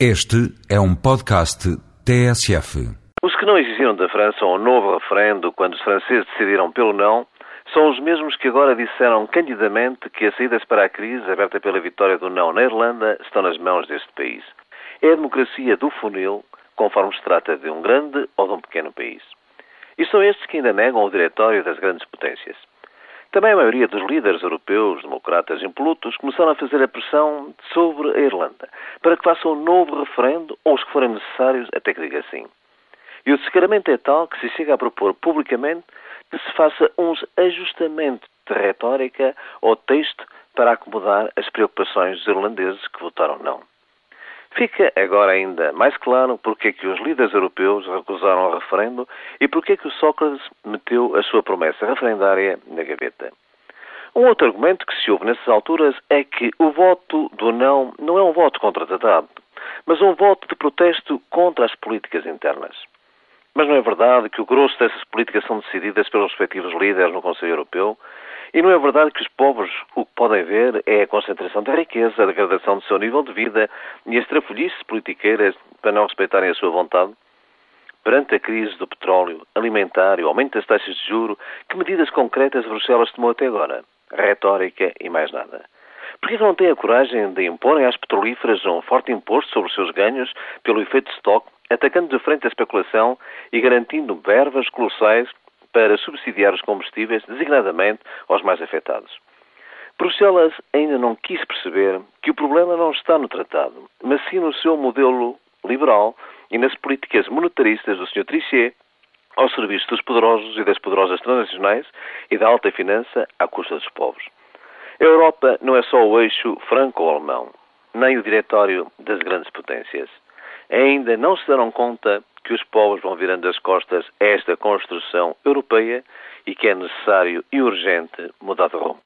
Este é um podcast TSF. Os que não exigiram da França um novo referendo quando os franceses decidiram pelo não são os mesmos que agora disseram candidamente que as saídas para a crise, aberta pela vitória do não na Irlanda, estão nas mãos deste país. É a democracia do funil, conforme se trata de um grande ou de um pequeno país. E são estes que ainda negam o diretório das grandes potências. Também a maioria dos líderes europeus, democratas impolutos, começaram a fazer a pressão sobre a Irlanda para que faça um novo referendo ou os que forem necessários até que diga sim. E o descaramento é tal que se chega a propor publicamente que se faça uns ajustamentos de retórica ou texto para acomodar as preocupações dos irlandeses que votaram não. Fica agora ainda mais claro porque é que os líderes europeus recusaram o referendo e porque é que o Sócrates meteu a sua promessa referendária na gaveta. Um outro argumento que se ouve nessas alturas é que o voto do não não é um voto contra o tratado, mas um voto de protesto contra as políticas internas. Mas não é verdade que o grosso dessas políticas são decididas pelos respectivos líderes no Conselho Europeu e não é verdade que os povos o que podem ver é a concentração da riqueza, a degradação do seu nível de vida e as trafolhices politiqueiras para não respeitarem a sua vontade? Perante a crise do petróleo, alimentar e o aumento das taxas de juro, que medidas concretas Bruxelas tomou até agora? Retórica e mais nada. Por que não têm a coragem de imporem às petrolíferas um forte imposto sobre os seus ganhos pelo efeito de estoque, atacando de frente a especulação e garantindo verbas colossais para subsidiar os combustíveis, designadamente aos mais afetados. Bruxelas ainda não quis perceber que o problema não está no tratado, mas sim no seu modelo liberal e nas políticas monetaristas do Sr. Trichet ao serviço dos poderosos e das poderosas transnacionais e da alta finança à custa dos povos. A Europa não é só o eixo franco-alemão, nem o diretório das grandes potências. Ainda não se deram conta que os povos vão virando as costas a esta construção europeia e que é necessário e urgente mudar de rumo.